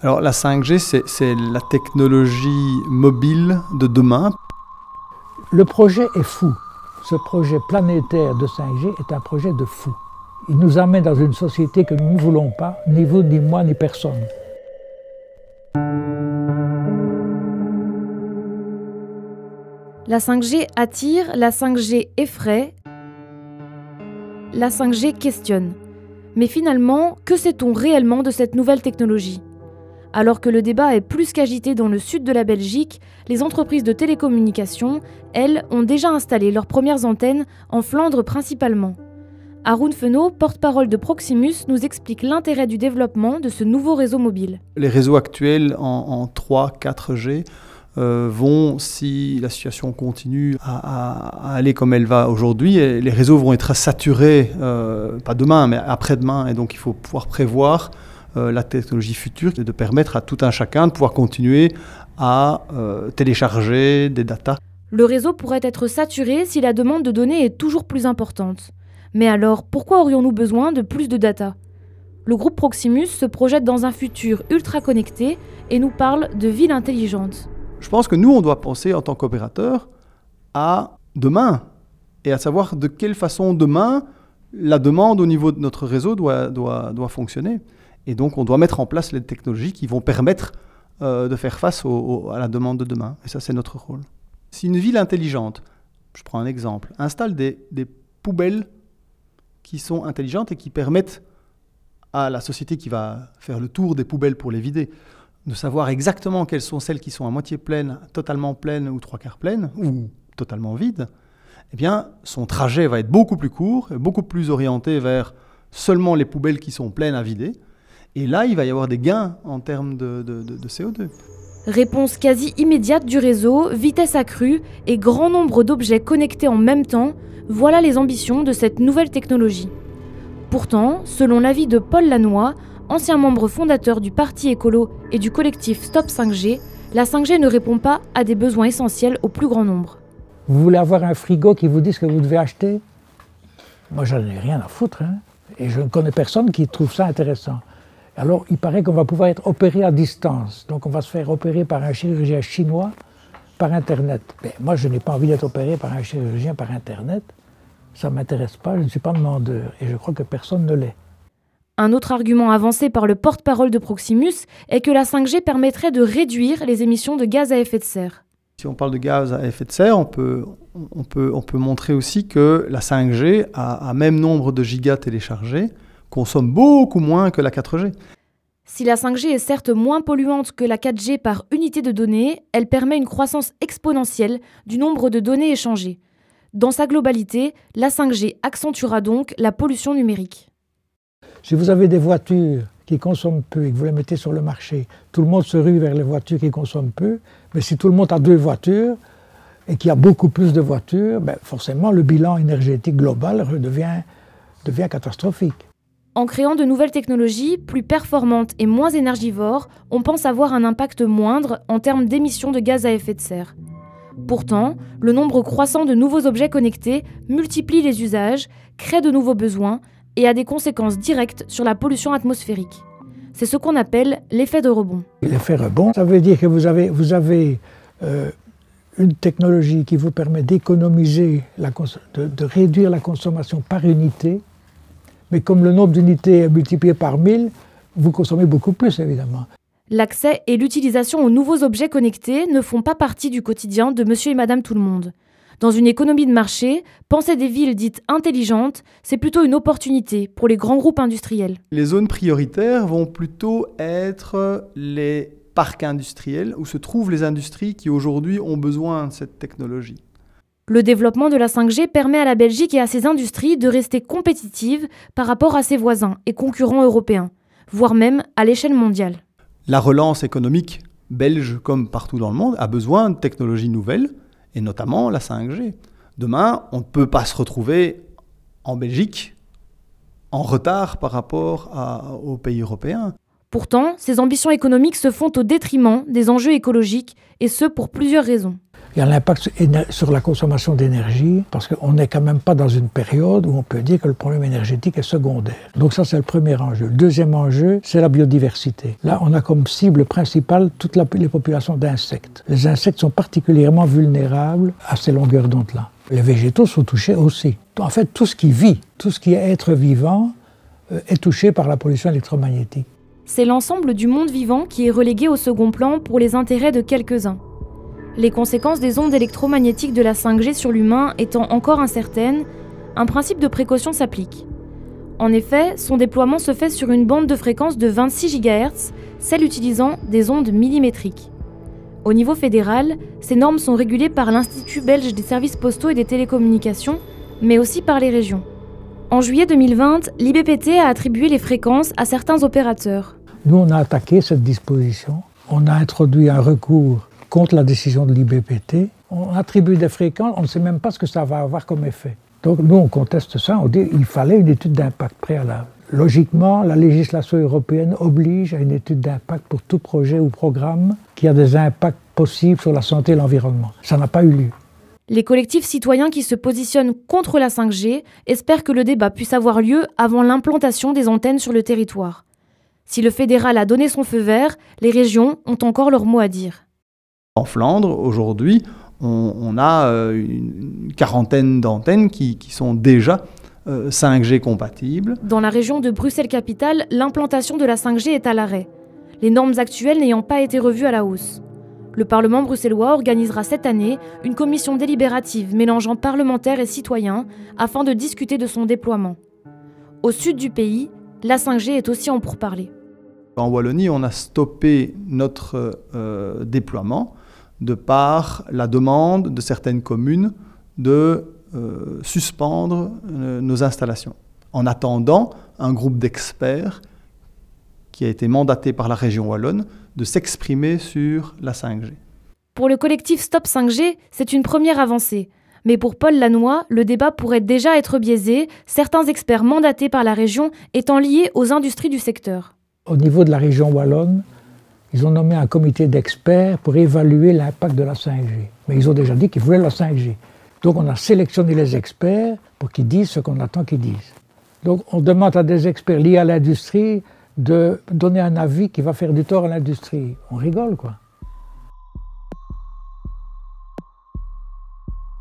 Alors la 5G, c'est la technologie mobile de demain. Le projet est fou. Ce projet planétaire de 5G est un projet de fou. Il nous amène dans une société que nous ne voulons pas, ni vous, ni moi, ni personne. La 5G attire, la 5G effraie, la 5G questionne. Mais finalement, que sait-on réellement de cette nouvelle technologie? Alors que le débat est plus qu'agité dans le sud de la Belgique, les entreprises de télécommunications, elles, ont déjà installé leurs premières antennes en Flandre principalement. Arun Fenot, porte-parole de Proximus, nous explique l'intérêt du développement de ce nouveau réseau mobile. Les réseaux actuels en, 3, 4G euh, vont, si la situation continue à, aller comme elle va aujourd'hui, les réseaux vont être saturés, euh, pas demain, mais après-demain. Et donc il faut pouvoir prévoir la technologie future et de permettre à tout un chacun de pouvoir continuer à télécharger des datas. Le réseau pourrait être saturé si la demande de données est toujours plus importante. Mais alors, pourquoi aurions-nous besoin de plus de data? Le groupe Proximus se projette dans un futur ultra connecté et nous parle de ville intelligente. Je pense que nous, on doit penser en tant qu'opérateur à demain et à savoir de quelle façon demain la demande au niveau de notre réseau doit, doit, doit fonctionner. Et donc, on doit mettre en place les technologies qui vont permettre euh, de faire face à la demande de demain. Et ça, c'est notre rôle. Si une ville intelligente, je prends un exemple, installe des, des poubelles qui sont intelligentes et qui permettent à la société qui va faire le tour des poubelles pour les vider de savoir exactement quelles sont celles qui sont à moitié pleines, totalement pleines ou trois quarts pleines, ou totalement vides, eh bien, son trajet va être beaucoup plus court, beaucoup plus orienté vers seulement les poubelles qui sont pleines à vider. Et là, il va y avoir des gains en termes de, de CO2. Réponse quasi immédiate du réseau, vitesse accrue et grand nombre d'objets connectés en même temps voilà les ambitions de cette nouvelle technologie. Pourtant, selon l'avis de Paul Lannoy, ancien membre fondateur du Parti écolo et du collectif Stop 5G, la 5G ne répond pas à des besoins essentiels au plus grand nombre. Vous voulez avoir un frigo qui vous dit ce que vous devez acheter? Moi, j'en ai rien à foutre. Hein. et je ne connais personne qui trouve ça intéressant. Alors, il paraît qu'on va pouvoir être opéré à distance. Donc, on va se faire opérer par un chirurgien chinois par Internet. Mais moi, je n'ai pas envie d'être opéré par un chirurgien par Internet. Ça ne m'intéresse pas, je ne suis pas demandeur. Et je crois que personne ne l'est. Un autre argument avancé par le porte-parole de Proximus est que la 5G permettrait de réduire les émissions de gaz à effet de serre. Si on parle de gaz à effet de serre, on peut, on peut, on peut montrer aussi que la 5G, à, à même nombre de gigas téléchargés, consomme beaucoup moins que la 4G. Si la 5G est certes moins polluante que la 4G par unité de données, elle permet une croissance exponentielle du nombre de données échangées. Dans sa globalité, la 5G accentuera donc la pollution numérique. Si vous avez des voitures qui consomment peu et que vous les mettez sur le marché, tout le monde se rue vers les voitures qui consomment peu, mais si tout le monde a deux voitures et qu'il y a beaucoup plus de voitures, ben forcément le bilan énergétique global redevient, devient catastrophique. En créant de nouvelles technologies plus performantes et moins énergivores, on pense avoir un impact moindre en termes d'émissions de gaz à effet de serre. Pourtant, le nombre croissant de nouveaux objets connectés multiplie les usages, crée de nouveaux besoins et a des conséquences directes sur la pollution atmosphérique. C'est ce qu'on appelle l'effet de rebond. L'effet rebond, ça veut dire que vous avez, euh, une technologie qui vous permet d'économiser, de réduire la consommation par unité, mais comme le nombre d'unités est multiplié par 1000, vous consommez beaucoup plus, évidemment. L'accès et l'utilisation aux nouveaux objets connectés ne font pas partie du quotidien de monsieur et madame tout le monde. Dans une économie de marché, penser des villes dites intelligentes, c'est plutôt une opportunité pour les grands groupes industriels. Les zones prioritaires vont plutôt être les parcs industriels où se trouvent les industries qui aujourd'hui ont besoin de cette technologie. Le développement de la 5G permet à la Belgique et à ses industries de rester compétitives par rapport à ses voisins et concurrents européens, voire même à l'échelle mondiale. La relance économique belge, comme partout dans le monde, a besoin de technologies nouvelles, et notamment la 5G. Demain, on ne peut pas se retrouver en Belgique en retard par rapport aux pays européens. Pourtant, ces ambitions économiques se font au détriment des enjeux écologiques, et ce pour plusieurs raisons. Il y a l'impact sur la consommation d'énergie, parce qu'on n'est quand même pas dans une période où on peut dire que le problème énergétique est secondaire. Donc ça, c'est le premier enjeu. Le deuxième enjeu, c'est la biodiversité. Là, on a comme cible principale toutes les populations d'insectes. Les insectes sont particulièrement vulnérables à ces longueurs d'onde-là. Les végétaux sont touchés aussi. En fait, tout ce qui vit, tout ce qui est être vivant, euh, est touché par la pollution électromagnétique. C'est l'ensemble du monde vivant qui est relégué au second plan pour les intérêts de quelques-uns. Les conséquences des ondes électromagnétiques de la 5G sur l'humain étant encore incertaines, un principe de précaution s'applique. En effet, son déploiement se fait sur une bande de fréquence de 26 GHz, celle utilisant des ondes millimétriques. Au niveau fédéral, ces normes sont régulées par l'Institut belge des services postaux et des télécommunications, mais aussi par les régions. En juillet 2020, l'IBPT a attribué les fréquences à certains opérateurs. Nous, on a attaqué cette disposition. On a introduit un recours contre la décision de l'IBPT. On attribue des fréquences, on ne sait même pas ce que ça va avoir comme effet. Donc nous, on conteste ça, on dit qu'il fallait une étude d'impact préalable. Logiquement, la législation européenne oblige à une étude d'impact pour tout projet ou programme qui a des impacts possibles sur la santé et l'environnement. Ça n'a pas eu lieu. Les collectifs citoyens qui se positionnent contre la 5G espèrent que le débat puisse avoir lieu avant l'implantation des antennes sur le territoire. Si le fédéral a donné son feu vert, les régions ont encore leur mot à dire. En Flandre, aujourd'hui, on, a euh, une quarantaine d'antennes qui, sont déjà 5G euh, compatibles. Dans la région de Bruxelles-Capitale, l'implantation de la 5G est à l'arrêt, les normes actuelles n'ayant pas été revues à la hausse. Le Parlement bruxellois organisera cette année une commission délibérative mélangeant parlementaires et citoyens afin de discuter de son déploiement. Au sud du pays, la 5G est aussi en pourparlers. En Wallonie, on a stoppé notre euh, déploiement de par la demande de certaines communes de euh, suspendre euh, nos installations, en attendant un groupe d'experts qui a été mandaté par la région wallonne de s'exprimer sur la 5G. Pour le collectif Stop 5G, c'est une première avancée. Mais pour Paul Lannoy, le débat pourrait déjà être biaisé, certains experts mandatés par la région étant liés aux industries du secteur. Au niveau de la région wallonne, ils ont nommé un comité d'experts pour évaluer l'impact de la 5G. Mais ils ont déjà dit qu'ils voulaient la 5G. Donc on a sélectionné les experts pour qu'ils disent ce qu'on attend qu'ils disent. Donc on demande à des experts liés à l'industrie de donner un avis qui va faire du tort à l'industrie. On rigole, quoi.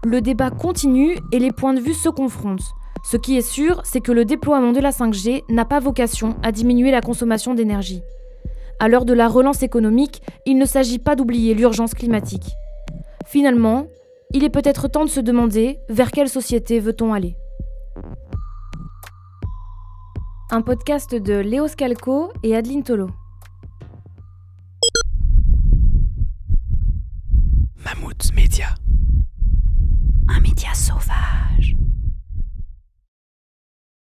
Le débat continue et les points de vue se confrontent. Ce qui est sûr, c'est que le déploiement de la 5G n'a pas vocation à diminuer la consommation d'énergie. À l'heure de la relance économique, il ne s'agit pas d'oublier l'urgence climatique. Finalement, il est peut-être temps de se demander vers quelle société veut-on aller. Un podcast de Léo Scalco et Adeline Tolo.